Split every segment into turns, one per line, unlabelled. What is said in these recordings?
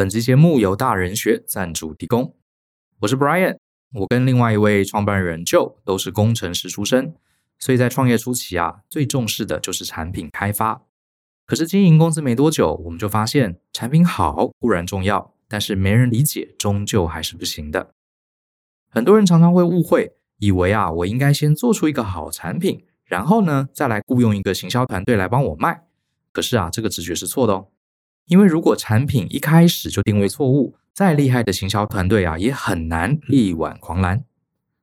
本集节目由大人学赞助提供。我是 Brian，我跟另外一位创办人 Joe 都是工程师出身，所以在创业初期啊，最重视的就是产品开发。可是经营公司没多久，我们就发现产品好固然重要，但是没人理解，终究还是不行的。很多人常常会误会，以为啊，我应该先做出一个好产品，然后呢，再来雇佣一个行销团队来帮我卖。可是啊，这个直觉是错的哦。因为如果产品一开始就定位错误，再厉害的行销团队啊，也很难力挽狂澜。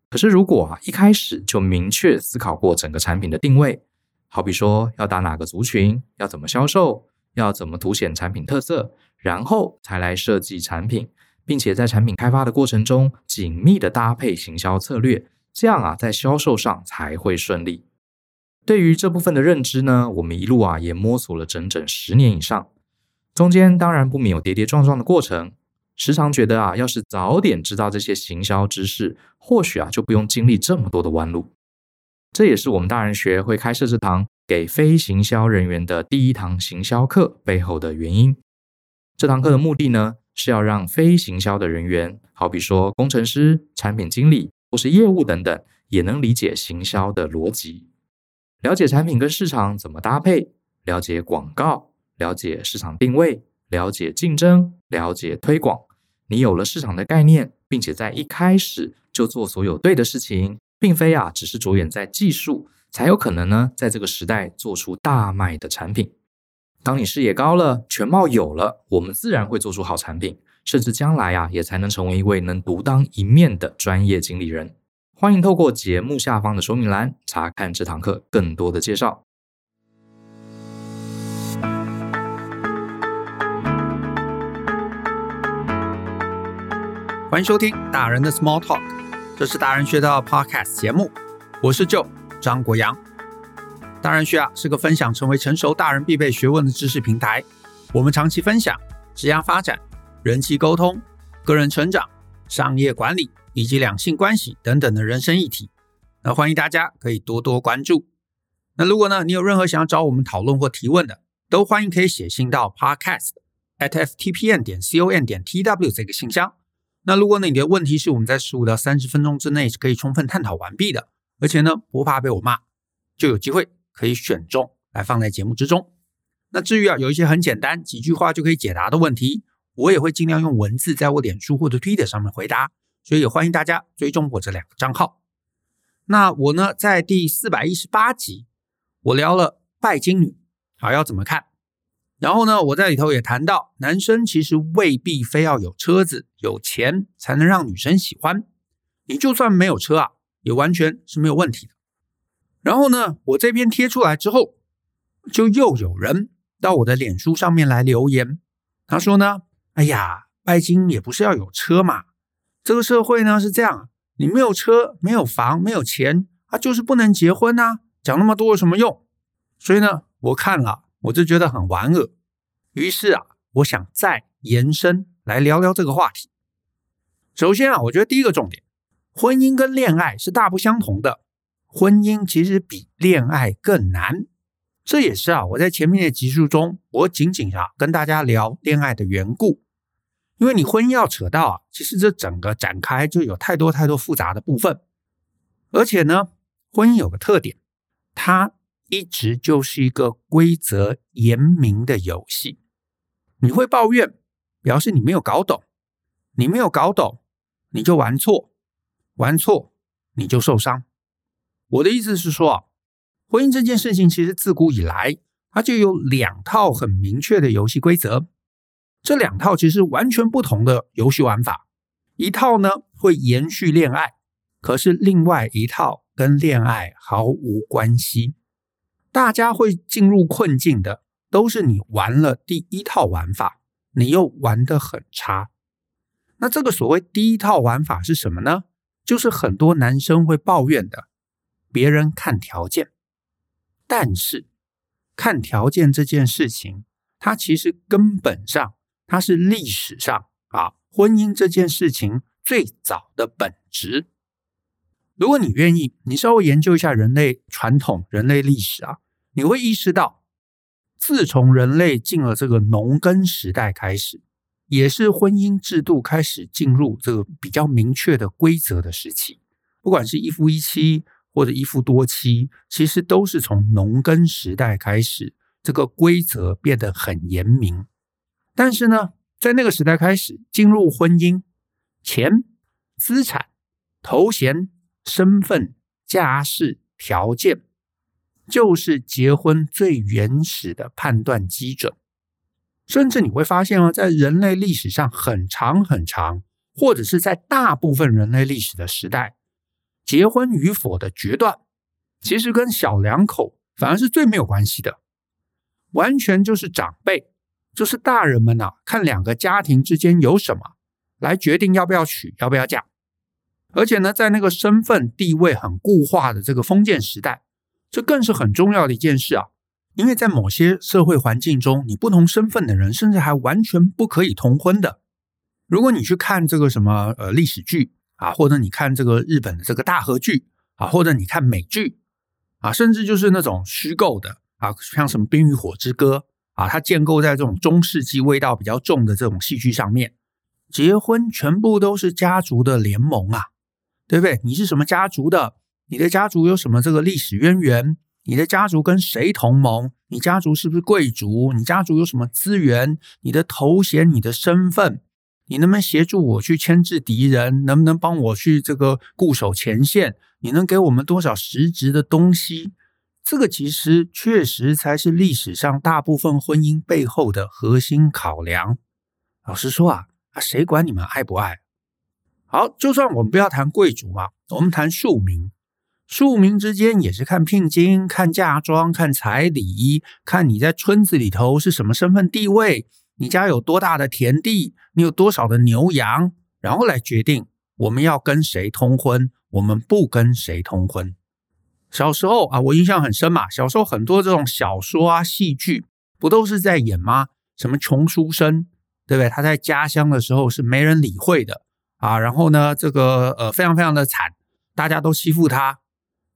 可是如果啊，一开始就明确思考过整个产品的定位，好比说要打哪个族群，要怎么销售，要怎么凸显产品特色，然后才来设计产品，并且在产品开发的过程中紧密的搭配行销策略，这样啊，在销售上才会顺利。对于这部分的认知呢，我们一路啊也摸索了整整十年以上。中间当然不免有跌跌撞撞的过程，时常觉得啊，要是早点知道这些行销知识，或许啊就不用经历这么多的弯路。这也是我们大人学会开设这堂给非行销人员的第一堂行销课背后的原因。这堂课的目的呢，是要让非行销的人员，好比说工程师、产品经理或是业务等等，也能理解行销的逻辑，了解产品跟市场怎么搭配，了解广告。了解市场定位，了解竞争，了解推广。你有了市场的概念，并且在一开始就做所有对的事情，并非啊只是着眼在技术，才有可能呢在这个时代做出大卖的产品。当你视野高了，全貌有了，我们自然会做出好产品，甚至将来啊也才能成为一位能独当一面的专业经理人。欢迎透过节目下方的说明栏查看这堂课更多的介绍。
欢迎收听大人的 Small Talk，这是大人学的 Podcast 节目，我是 Joe 张国阳。大人学啊是个分享成为成熟大人必备学问的知识平台，我们长期分享职业发展、人际沟通、个人成长、商业管理以及两性关系等等的人生议题。那欢迎大家可以多多关注。那如果呢你有任何想要找我们讨论或提问的，都欢迎可以写信到 Podcast at ftpn 点 com 点 tw 这个信箱。那如果你的问题是我们在十五到三十分钟之内是可以充分探讨完毕的，而且呢不怕被我骂，就有机会可以选中来放在节目之中。那至于啊有一些很简单几句话就可以解答的问题，我也会尽量用文字在我脸书或者 Twitter 上面回答，所以也欢迎大家追踪我这两个账号。那我呢在第四百一十八集我聊了拜金女，好要怎么看？然后呢，我在里头也谈到，男生其实未必非要有车子、有钱才能让女生喜欢。你就算没有车啊，也完全是没有问题的。然后呢，我这篇贴出来之后，就又有人到我的脸书上面来留言，他说呢：“哎呀，拜金也不是要有车嘛，这个社会呢是这样，你没有车、没有房、没有钱，啊，就是不能结婚啊，讲那么多有什么用？”所以呢，我看了。我就觉得很玩恶，于是啊，我想再延伸来聊聊这个话题。首先啊，我觉得第一个重点，婚姻跟恋爱是大不相同的，婚姻其实比恋爱更难。这也是啊，我在前面的集数中，我仅仅啊跟大家聊恋爱的缘故。因为你婚姻要扯到啊，其实这整个展开就有太多太多复杂的部分，而且呢，婚姻有个特点，它。一直就是一个规则严明的游戏。你会抱怨，表示你没有搞懂。你没有搞懂，你就玩错，玩错你就受伤。我的意思是说啊，婚姻这件事情其实自古以来，它就有两套很明确的游戏规则。这两套其实完全不同的游戏玩法。一套呢会延续恋爱，可是另外一套跟恋爱毫无关系。大家会进入困境的，都是你玩了第一套玩法，你又玩得很差。那这个所谓第一套玩法是什么呢？就是很多男生会抱怨的，别人看条件。但是看条件这件事情，它其实根本上，它是历史上啊婚姻这件事情最早的本质。如果你愿意，你稍微研究一下人类传统、人类历史啊。你会意识到，自从人类进了这个农耕时代开始，也是婚姻制度开始进入这个比较明确的规则的时期。不管是一夫一妻或者一夫多妻，其实都是从农耕时代开始，这个规则变得很严明。但是呢，在那个时代开始进入婚姻，钱、资产、头衔、身份、家世、条件，就是结婚最原始的判断基准。甚至你会发现哦，在人类历史上很长很长，或者是在大部分人类历史的时代。结婚与否的决断，其实跟小两口反而是最没有关系的，完全就是长辈，就是大人们呐，看两个家庭之间有什么，来决定要不要娶，要不要嫁。而且呢，在那个身份地位很固化的这个封建时代，这更是很重要的一件事啊，因为在某些社会环境中，你不同身份的人，甚至还完全不可以通婚的。如果你去看这个什么呃历史剧。啊，或者你看这个日本的这个大和剧啊，或者你看美剧啊，甚至就是那种虚构的啊，像什么《冰与火之歌》啊，它建构在这种中世纪味道比较重的这种戏剧上面，结婚全部都是家族的联盟啊，对不对？你是什么家族的？你的家族有什么这个历史渊源？你的家族跟谁同盟？你家族是不是贵族？你家族有什么资源？你的头衔？你的身份？你能不能协助我去牵制敌人？能不能帮我去这个固守前线？你能给我们多少实质的东西？这个其实确实才是历史上大部分婚姻背后的核心考量。老实说啊，啊，谁管你们爱不爱？好，就算我们不要谈贵族嘛，我们谈庶民，庶民之间也是看聘金、看嫁妆、看彩礼，看你在村子里头是什么身份地位。你家有多大的田地？你有多少的牛羊？然后来决定我们要跟谁通婚，我们不跟谁通婚。小时候啊，我印象很深嘛。小时候很多这种小说啊、戏剧，不都是在演吗？什么穷书生，对不对？他在家乡的时候是没人理会的啊。然后呢，这个呃非常非常的惨，大家都欺负他。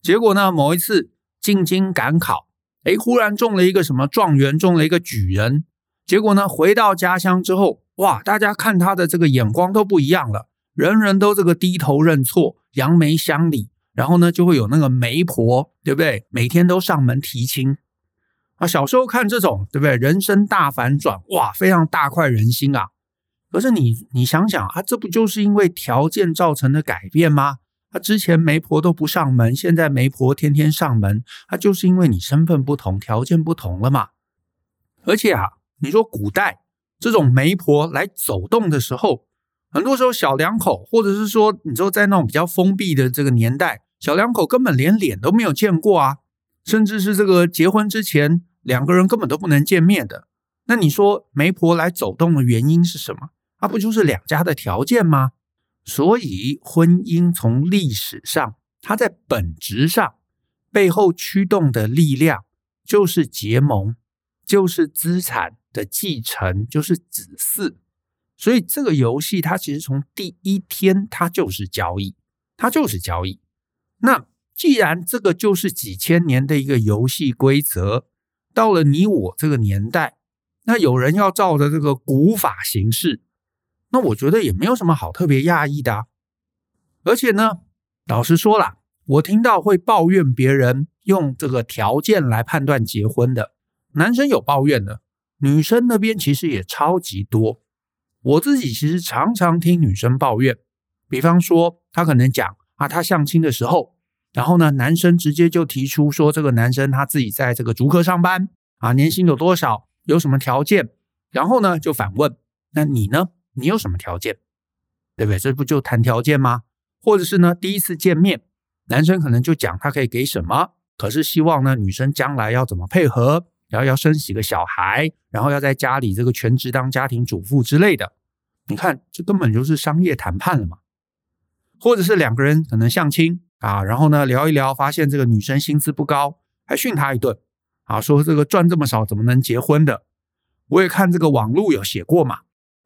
结果呢，某一次进京赶考，哎，忽然中了一个什么状元，中了一个举人。结果呢，回到家乡之后，哇，大家看他的这个眼光都不一样了，人人都这个低头认错，扬眉相礼，然后呢，就会有那个媒婆，对不对？每天都上门提亲啊。小时候看这种，对不对？人生大反转，哇，非常大快人心啊。可是你你想想啊，这不就是因为条件造成的改变吗？他之前媒婆都不上门，现在媒婆天天上门，他就是因为你身份不同，条件不同了嘛。而且啊。你说古代这种媒婆来走动的时候，很多时候小两口，或者是说你说在那种比较封闭的这个年代，小两口根本连脸都没有见过啊，甚至是这个结婚之前两个人根本都不能见面的。那你说媒婆来走动的原因是什么？那不就是两家的条件吗？所以婚姻从历史上，它在本质上背后驱动的力量就是结盟，就是资产。的继承就是子嗣，所以这个游戏它其实从第一天它就是交易，它就是交易。那既然这个就是几千年的一个游戏规则，到了你我这个年代，那有人要照着这个古法行事，那我觉得也没有什么好特别讶异的。而且呢，老实说啦，我听到会抱怨别人用这个条件来判断结婚的男生有抱怨的。女生那边其实也超级多，我自己其实常常听女生抱怨，比方说她可能讲啊，她相亲的时候，然后呢，男生直接就提出说，这个男生他自己在这个竹科上班啊，年薪有多少，有什么条件，然后呢就反问，那你呢？你有什么条件？对不对？这不就谈条件吗？或者是呢，第一次见面，男生可能就讲他可以给什么，可是希望呢，女生将来要怎么配合。然后要生几个小孩，然后要在家里这个全职当家庭主妇之类的，你看这根本就是商业谈判了嘛。或者是两个人可能相亲啊，然后呢聊一聊，发现这个女生薪资不高，还训她一顿啊，说这个赚这么少怎么能结婚的？我也看这个网络有写过嘛，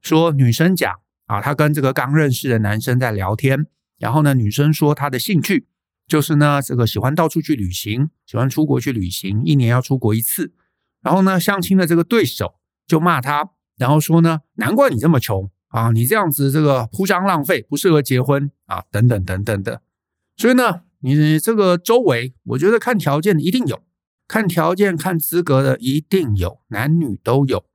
说女生讲啊，她跟这个刚认识的男生在聊天，然后呢女生说她的兴趣就是呢这个喜欢到处去旅行，喜欢出国去旅行，一年要出国一次。然后呢，相亲的这个对手就骂他然后说呢，难怪你这么穷啊，你这样子这个铺张浪费，不适合结婚啊，等等等等的。所以呢，你这个周围，我觉得看条件的一定有，看条件看资格的一定有，男女都有。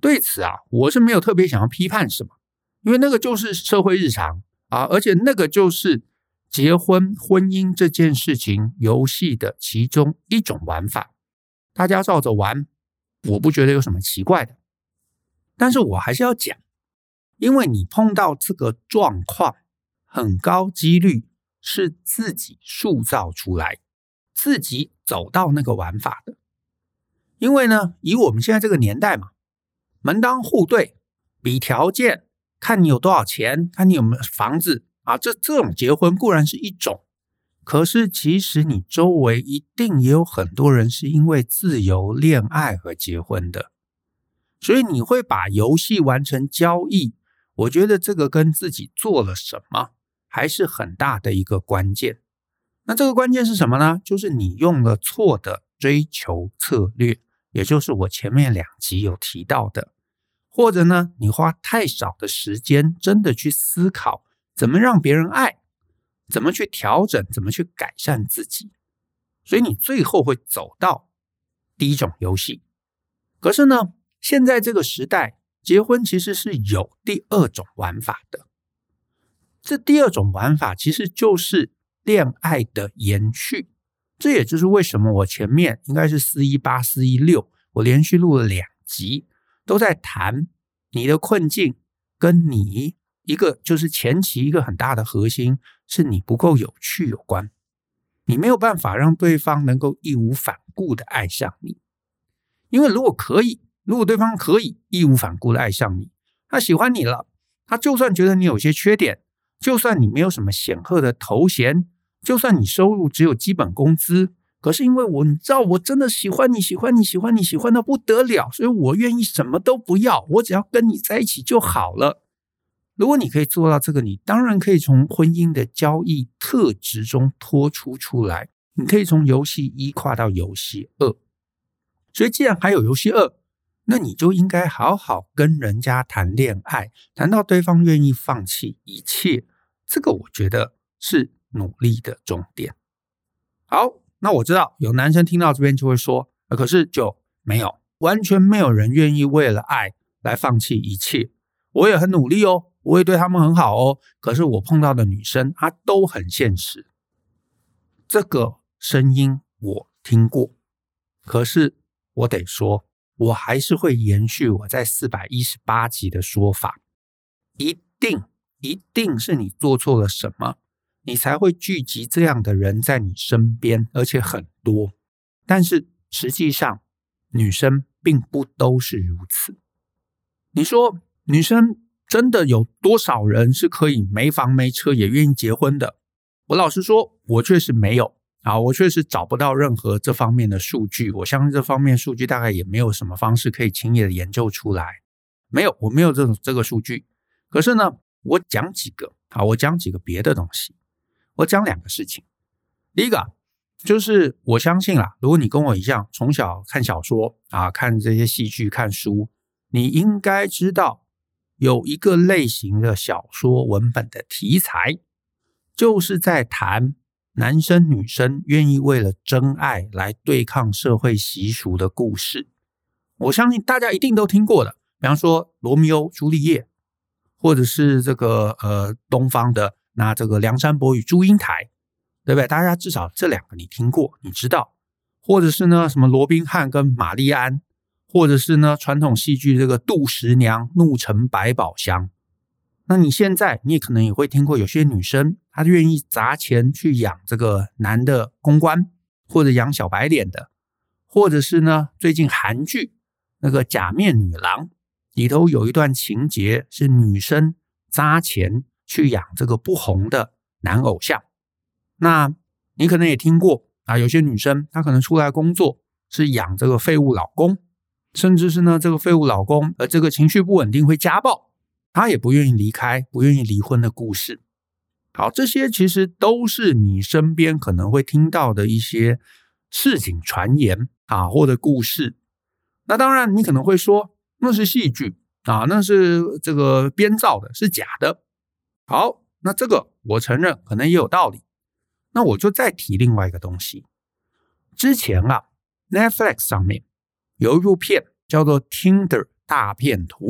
对此啊，我是没有特别想要批判什么，因为那个就是社会日常啊，而且那个就是结婚婚姻这件事情游戏的其中一种玩法，大家照着玩，我不觉得有什么奇怪的。但是我还是要讲，因为你碰到这个状况，很高几率是自己塑造出来，自己走到那个玩法的。因为呢，以我们现在这个年代嘛。门当户对，比条件，看你有多少钱，看你有没有房子啊。这这种结婚固然是一种，可是其实你周围一定也有很多人是因为自由恋爱而结婚的。所以你会把游戏完成交易，我觉得这个跟自己做了什么还是很大的一个关键。那这个关键是什么呢？就是你用了错的追求策略。也就是我前面两集有提到的，或者呢，你花太少的时间，真的去思考怎么让别人爱，怎么去调整，怎么去改善自己，所以你最后会走到第一种游戏。可是呢，现在这个时代，结婚其实是有第二种玩法的。这第二种玩法其实就是恋爱的延续。这也就是为什么我前面应该是四一八、四一六，我连续录了两集，都在谈你的困境，跟你一个就是前期一个很大的核心，是你不够有趣有关，你没有办法让对方能够义无反顾的爱上你，因为如果可以，如果对方可以义无反顾的爱上你，他喜欢你了，他就算觉得你有些缺点，就算你没有什么显赫的头衔。就算你收入只有基本工资，可是因为我你知道我真的喜欢你，喜欢你，喜欢你，喜欢到不得了，所以我愿意什么都不要，我只要跟你在一起就好了。如果你可以做到这个，你当然可以从婚姻的交易特质中脱出出来，你可以从游戏一跨到游戏二。所以既然还有游戏二，那你就应该好好跟人家谈恋爱，谈到对方愿意放弃一切，这个我觉得是。努力的重点。好，那我知道有男生听到这边就会说，可是就没有，完全没有人愿意为了爱来放弃一切。我也很努力哦，我也对他们很好哦。可是我碰到的女生，她都很现实。这个声音我听过，可是我得说，我还是会延续我在四百一十八集的说法，一定一定是你做错了什么。你才会聚集这样的人在你身边，而且很多。但是实际上，女生并不都是如此。你说，女生真的有多少人是可以没房没车也愿意结婚的？我老实说，我确实没有啊，我确实找不到任何这方面的数据。我相信这方面数据大概也没有什么方式可以轻易的研究出来。没有，我没有这种这个数据。可是呢，我讲几个啊，我讲几个别的东西。我讲两个事情，第一个就是我相信啦，如果你跟我一样从小看小说啊，看这些戏剧、看书，你应该知道有一个类型的小说文本的题材，就是在谈男生女生愿意为了真爱来对抗社会习俗的故事。我相信大家一定都听过的，比方说《罗密欧朱丽叶》，或者是这个呃东方的。那这个梁山伯与祝英台，对不对？大家至少这两个你听过，你知道，或者是呢什么罗宾汉跟玛丽安，或者是呢传统戏剧这个杜十娘怒沉百宝箱。那你现在你也可能也会听过，有些女生她愿意砸钱去养这个男的公关，或者养小白脸的，或者是呢最近韩剧那个假面女郎里头有一段情节是女生砸钱。去养这个不红的男偶像，那你可能也听过啊，有些女生她可能出来工作是养这个废物老公，甚至是呢这个废物老公呃这个情绪不稳定会家暴，她也不愿意离开，不愿意离婚的故事。好，这些其实都是你身边可能会听到的一些市井传言啊，或者故事。那当然你可能会说那是戏剧啊，那是这个编造的，是假的。好，那这个我承认可能也有道理。那我就再提另外一个东西。之前啊，Netflix 上面有一部片叫做《Tinder 大骗徒》，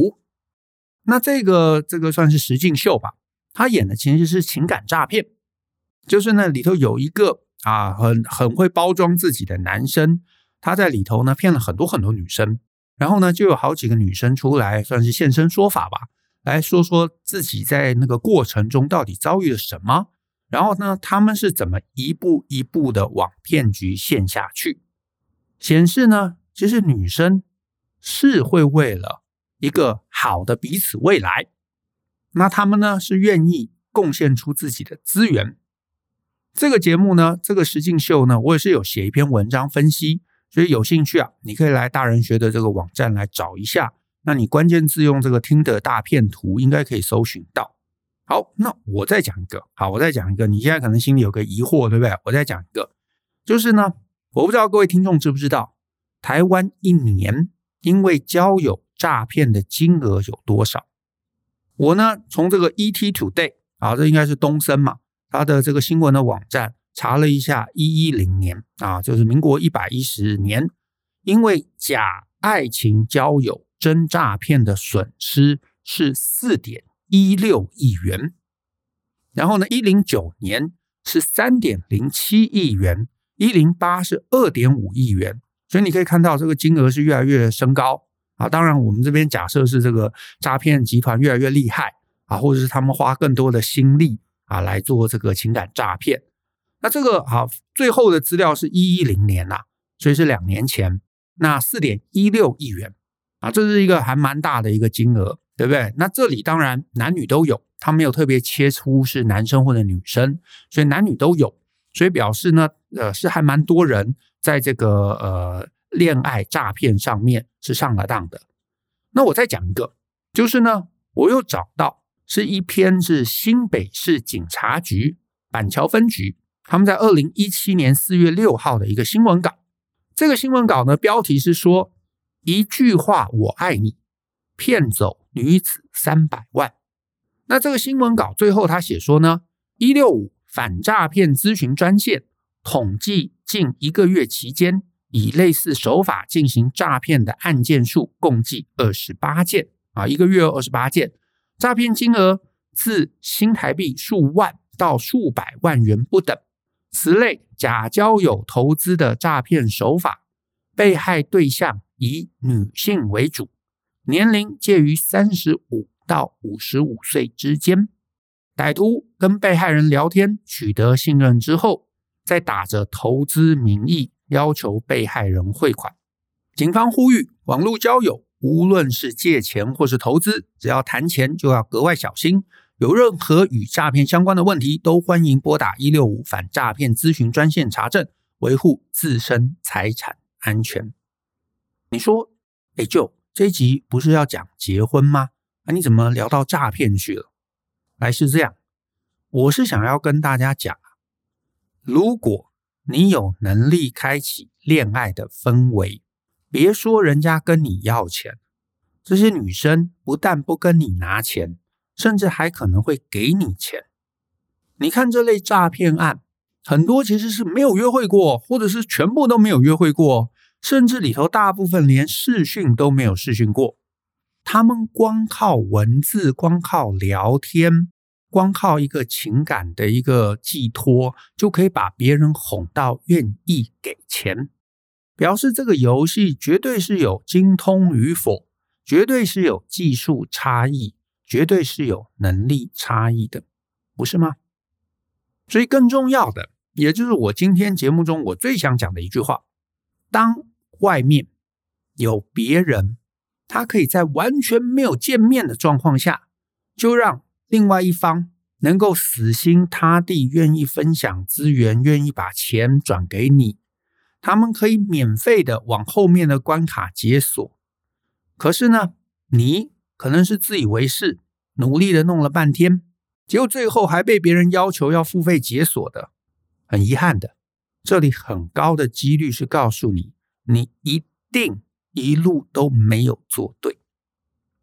那这个这个算是实境秀吧。他演的其实是情感诈骗，就是那里头有一个啊，很很会包装自己的男生，他在里头呢骗了很多很多女生，然后呢就有好几个女生出来算是现身说法吧，来说说自己在那个过程中到底遭遇了什么。然后呢，他们是怎么一步一步的往骗局陷下去？显示呢，其实女生是会为了一个好的彼此未来，那他们呢是愿意贡献出自己的资源。这个节目呢，这个实境秀呢，我也是有写一篇文章分析，所以有兴趣啊，你可以来大人学的这个网站来找一下。那你关键字用这个听的大片图，应该可以搜寻到。好，那我再讲一个。好，我再讲一个。你现在可能心里有个疑惑，对不对？我再讲一个，就是呢，我不知道各位听众知不知道，台湾一年因为交友诈骗的金额有多少？我呢，从这个 ET Today 啊，这应该是东森嘛，它的这个新闻的网站查了一下，一一零年啊，就是民国一百一十年，因为假爱情交友真诈骗的损失是四点。一六亿元，然后呢，一零九年是三点零七亿元，一零八是二点五亿元，所以你可以看到这个金额是越来越升高啊。当然，我们这边假设是这个诈骗集团越来越厉害啊，或者是他们花更多的心力啊来做这个情感诈骗。那这个啊，最后的资料是一一零年呐、所以是两年前，那四点一六亿元啊，这是一个还蛮大的一个金额。对不对？那这里当然男女都有，他没有特别切出是男生或者女生，所以男女都有，所以表示呢，呃，是还蛮多人在这个呃恋爱诈骗上面是上了当的。那我再讲一个，就是呢，我又找到是一篇是新北市警察局板桥分局他们在二零一七年四月六号的一个新闻稿。这个新闻稿呢，标题是说一句话我爱你，骗走。女子三百万。那这个新闻稿最后他写说呢，一六五反诈骗咨询专线统计近一个月期间，以类似手法进行诈骗的案件数共计二十八件啊，一个月二十八件，诈骗金额自新台币数万到数百万元不等。此类假交友投资的诈骗手法，被害对象以女性为主。年龄介于三十五到五十五岁之间，歹徒跟被害人聊天，取得信任之后，再打着投资名义要求被害人汇款。警方呼吁，网络交友无论是借钱或是投资，只要谈钱就要格外小心。有任何与诈骗相关的问题，都欢迎拨打一六五反诈骗咨询专线查证，维护自身财产安全。你说，哎，就。这一集不是要讲结婚吗？啊，你怎么聊到诈骗去了？来，是这样，我是想要跟大家讲，如果你有能力开启恋爱的氛围，别说人家跟你要钱，这些女生不但不跟你拿钱，甚至还可能会给你钱。你看这类诈骗案，很多其实是没有约会过，或者是全部都没有约会过。甚至里头大部分连视讯都没有视讯过，他们光靠文字、光靠聊天、光靠一个情感的一个寄托，就可以把别人哄到愿意给钱，表示这个游戏绝对是有精通与否，绝对是有技术差异，绝对是有能力差异的，不是吗？所以更重要的，也就是我今天节目中我最想讲的一句话，当。外面有别人，他可以在完全没有见面的状况下，就让另外一方能够死心塌地、愿意分享资源、愿意把钱转给你，他们可以免费的往后面的关卡解锁。可是呢，你可能是自以为是，努力的弄了半天，结果最后还被别人要求要付费解锁的。很遗憾的，这里很高的几率是告诉你。你一定一路都没有做对，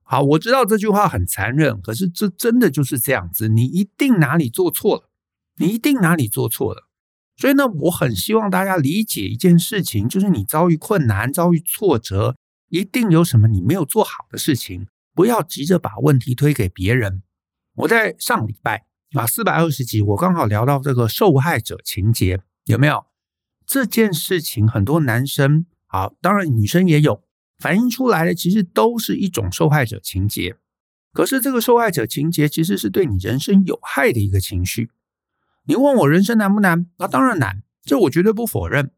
好，我知道这句话很残忍，可是这真的就是这样子。你一定哪里做错了，你一定哪里做错了。所以呢，我很希望大家理解一件事情，就是你遭遇困难、遭遇挫折，一定有什么你没有做好的事情，不要急着把问题推给别人。我在上礼拜啊四百二十集，我刚好聊到这个受害者情节，有没有？这件事情很多男生啊，当然女生也有反映出来的，其实都是一种受害者情节。可是这个受害者情节其实是对你人生有害的一个情绪。你问我人生难不难？那当然难，这我绝对不否认。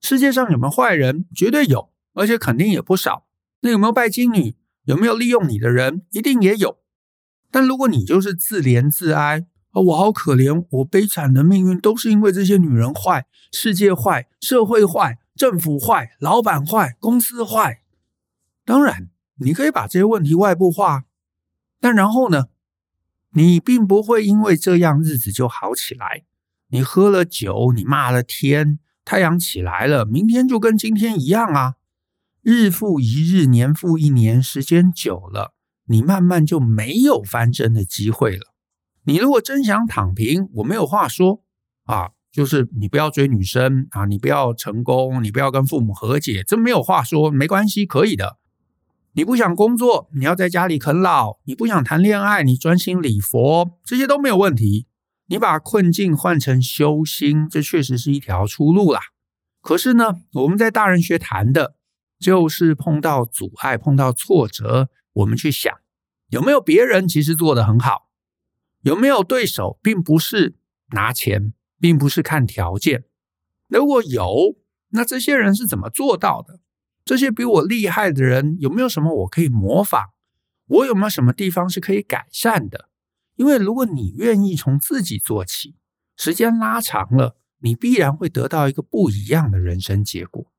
世界上有没有坏人？绝对有，而且肯定也不少。那有没有拜金女？有没有利用你的人？一定也有。但如果你就是自怜自哀。啊，我好可怜，我悲惨的命运都是因为这些女人坏，世界坏，社会坏，政府坏，老板坏，公司坏。当然，你可以把这些问题外部化，但然后呢，你并不会因为这样日子就好起来。你喝了酒，你骂了天，太阳起来了，明天就跟今天一样啊。日复一日，年复一年，时间久了，你慢慢就没有翻身的机会了。你如果真想躺平，我没有话说啊，就是你不要追女生啊，你不要成功，你不要跟父母和解，这没有话说，没关系，可以的。你不想工作，你要在家里啃老；你不想谈恋爱，你专心礼佛，这些都没有问题。你把困境换成修心，这确实是一条出路啦。可是呢，我们在大人学谈的，就是碰到阻碍、碰到挫折，我们去想有没有别人其实做得很好。有没有对手，并不是拿钱，并不是看条件。如果有，那这些人是怎么做到的？这些比我厉害的人，有没有什么我可以模仿？我有没有什么地方是可以改善的？因为如果你愿意从自己做起，时间拉长了，你必然会得到一个不一样的人生结果。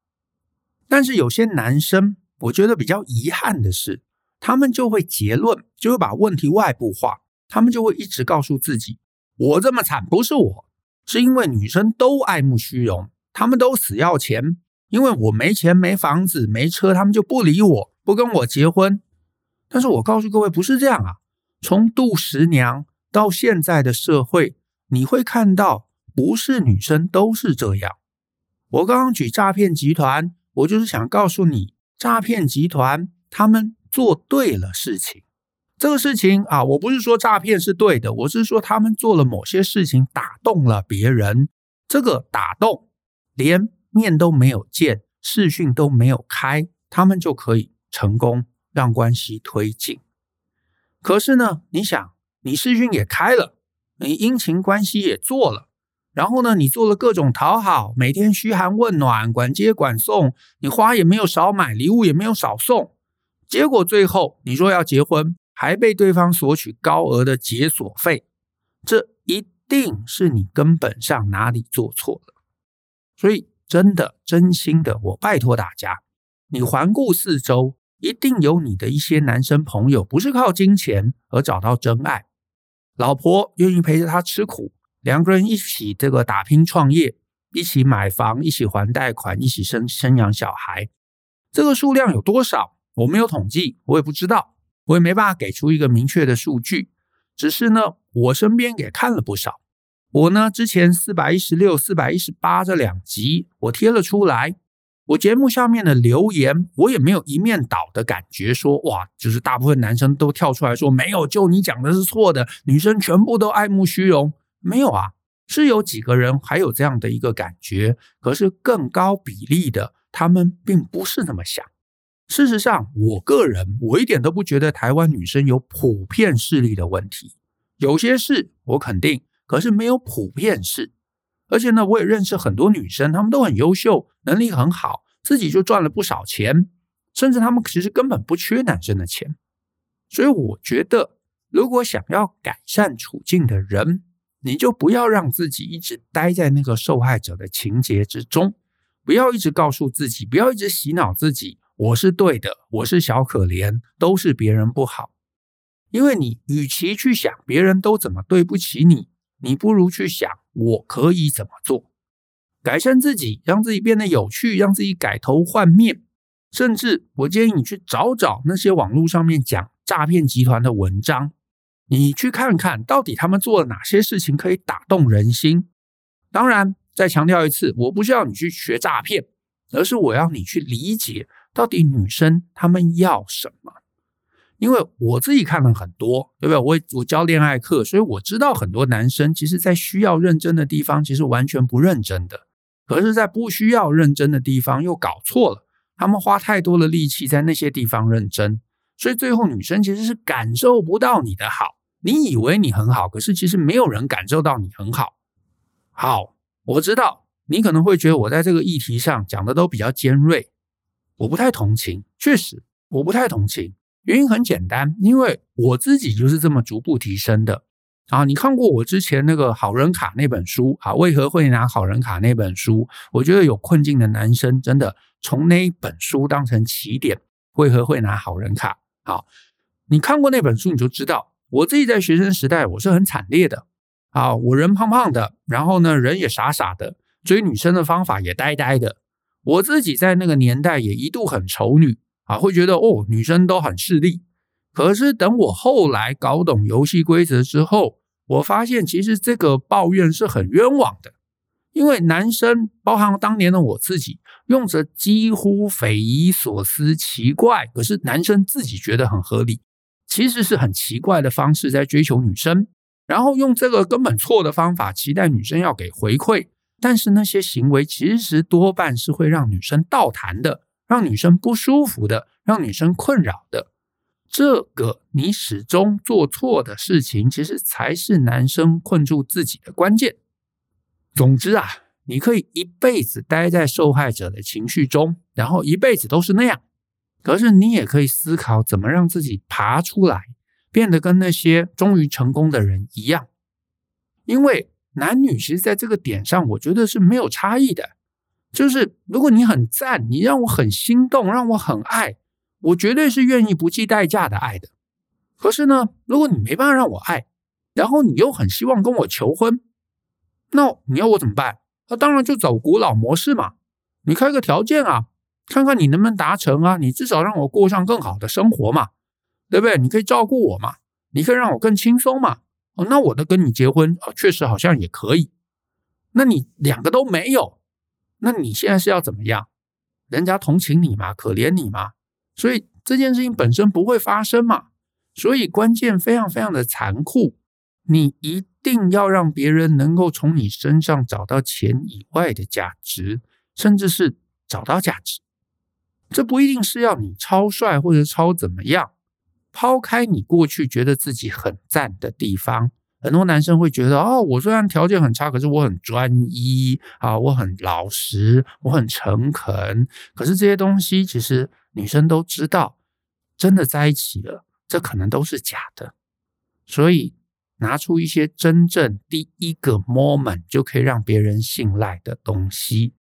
但是有些男生，我觉得比较遗憾的是，他们就会结论，就会把问题外部化。他们就会一直告诉自己：“我这么惨不是我，是因为女生都爱慕虚荣，他们都死要钱。因为我没钱、没房子、没车，他们就不理我，不跟我结婚。但是我告诉各位，不是这样啊！从杜十娘到现在的社会，你会看到，不是女生都是这样。我刚刚举诈骗集团，我就是想告诉你，诈骗集团他们做对了事情。”这个事情啊，我不是说诈骗是对的，我是说他们做了某些事情打动了别人。这个打动，连面都没有见，视讯都没有开，他们就可以成功让关系推进。可是呢，你想，你视讯也开了，你殷勤关系也做了，然后呢，你做了各种讨好，每天嘘寒问暖，管接管送，你花也没有少买，礼物也没有少送，结果最后你说要结婚。还被对方索取高额的解锁费，这一定是你根本上哪里做错了。所以，真的、真心的，我拜托大家，你环顾四周，一定有你的一些男生朋友，不是靠金钱而找到真爱，老婆愿意陪着他吃苦，两个人一起这个打拼创业，一起买房，一起还贷款，一起生生养小孩，这个数量有多少？我没有统计，我也不知道。我也没办法给出一个明确的数据，只是呢，我身边也看了不少。我呢，之前四百一十六、四百一十八这两集我贴了出来，我节目下面的留言，我也没有一面倒的感觉说，哇，就是大部分男生都跳出来说没有，就你讲的是错的，女生全部都爱慕虚荣，没有啊，是有几个人还有这样的一个感觉，可是更高比例的，他们并不是这么想。事实上，我个人我一点都不觉得台湾女生有普遍视力的问题。有些事我肯定，可是没有普遍事。而且呢，我也认识很多女生，她们都很优秀，能力很好，自己就赚了不少钱，甚至她们其实根本不缺男生的钱。所以我觉得，如果想要改善处境的人，你就不要让自己一直待在那个受害者的情节之中，不要一直告诉自己，不要一直洗脑自己。我是对的，我是小可怜，都是别人不好。因为你与其去想别人都怎么对不起你，你不如去想我可以怎么做，改善自己，让自己变得有趣，让自己改头换面。甚至我建议你去找找那些网络上面讲诈骗集团的文章，你去看看到底他们做了哪些事情可以打动人心。当然，再强调一次，我不是要你去学诈骗，而是我要你去理解到底女生她们要什么。因为我自己看了很多，对不对？我我教恋爱课，所以我知道很多男生其实在需要认真的地方，其实完全不认真的；可是，在不需要认真的地方又搞错了。他们花太多的力气在那些地方认真，所以最后女生其实是感受不到你的好。你以为你很好，可是其实没有人感受到你很好。好，我知道你可能会觉得我在这个议题上讲的都比较尖锐，我不太同情。确实，我不太同情。原因很简单，因为我自己就是这么逐步提升的啊！你看过我之前那个好人卡那本书啊？为何会拿好人卡那本书？我觉得有困境的男生真的从那一本书当成起点，为何会拿好人卡？好，你看过那本书，你就知道我自己在学生时代我是很惨烈的啊！我人胖胖的，然后呢，人也傻傻的，追女生的方法也呆呆的。我自己在那个年代也一度很丑女。啊，会觉得哦，女生都很势利。可是等我后来搞懂游戏规则之后，我发现其实这个抱怨是很冤枉的。因为男生，包含当年的我自己，用着几乎匪夷所思、奇怪，可是男生自己觉得很合理，其实是很奇怪的方式在追求女生，然后用这个根本错的方法期待女生要给回馈。但是那些行为其实多半是会让女生倒谈的。让女生不舒服的，让女生困扰的，这个你始终做错的事情，其实才是男生困住自己的关键。总之啊，你可以一辈子待在受害者的情绪中，然后一辈子都是那样。可是你也可以思考怎么让自己爬出来，变得跟那些终于成功的人一样。因为男女其实在这个点上，我觉得是没有差异的。就是如果你很赞，你让我很心动，让我很爱，我绝对是愿意不计代价的爱的。可是呢，如果你没办法让我爱，然后你又很希望跟我求婚，那你要我怎么办？那当然就走古老模式嘛。你开个条件啊，看看你能不能达成啊。你至少让我过上更好的生活嘛，对不对？你可以照顾我嘛，你可以让我更轻松嘛。哦，那我的跟你结婚啊，确实好像也可以。那你两个都没有。那你现在是要怎么样？人家同情你吗？可怜你吗？所以这件事情本身不会发生嘛。所以关键非常非常的残酷，你一定要让别人能够从你身上找到钱以外的价值，甚至是找到价值。这不一定是要你超帅或者超怎么样，抛开你过去觉得自己很赞的地方。很多男生会觉得，哦，我虽然条件很差，可是我很专一啊，我很老实，我很诚恳。可是这些东西其实女生都知道，真的在一起了，这可能都是假的。所以拿出一些真正第一个 moment 就可以让别人信赖的东西，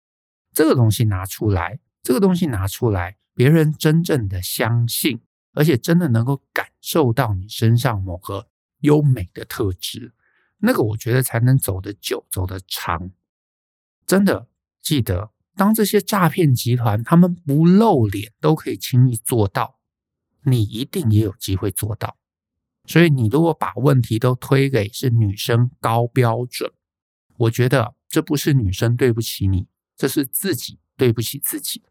这个东西拿出来，这个东西拿出来，别人真正的相信，而且真的能够感受到你身上某个。优美的特质，那个我觉得才能走得久，走得长。真的记得，当这些诈骗集团他们不露脸都可以轻易做到，你一定也有机会做到。所以，你如果把问题都推给是女生高标准，我觉得这不是女生对不起你，这是自己对不起自己。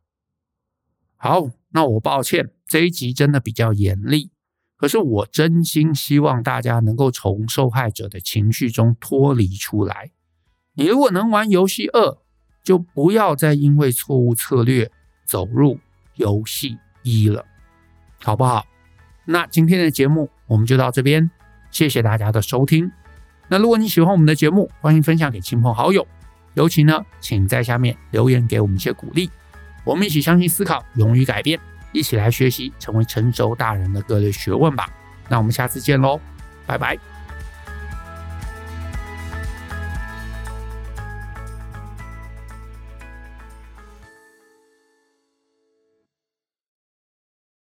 好，那我抱歉，这一集真的比较严厉。可是我真心希望大家能够从受害者的情绪中脱离出来。你如果能玩游戏二，就不要再因为错误策略走入游戏一了，好不好？那今天的节目我们就到这边，谢谢大家的收听。那如果你喜欢我们的节目，欢迎分享给亲朋好友，尤其呢，请在下面留言给我们一些鼓励。我们一起相信、思考、勇于改变。一起来学习，成为成熟大人的各类学问吧。那我们下次见喽，拜拜。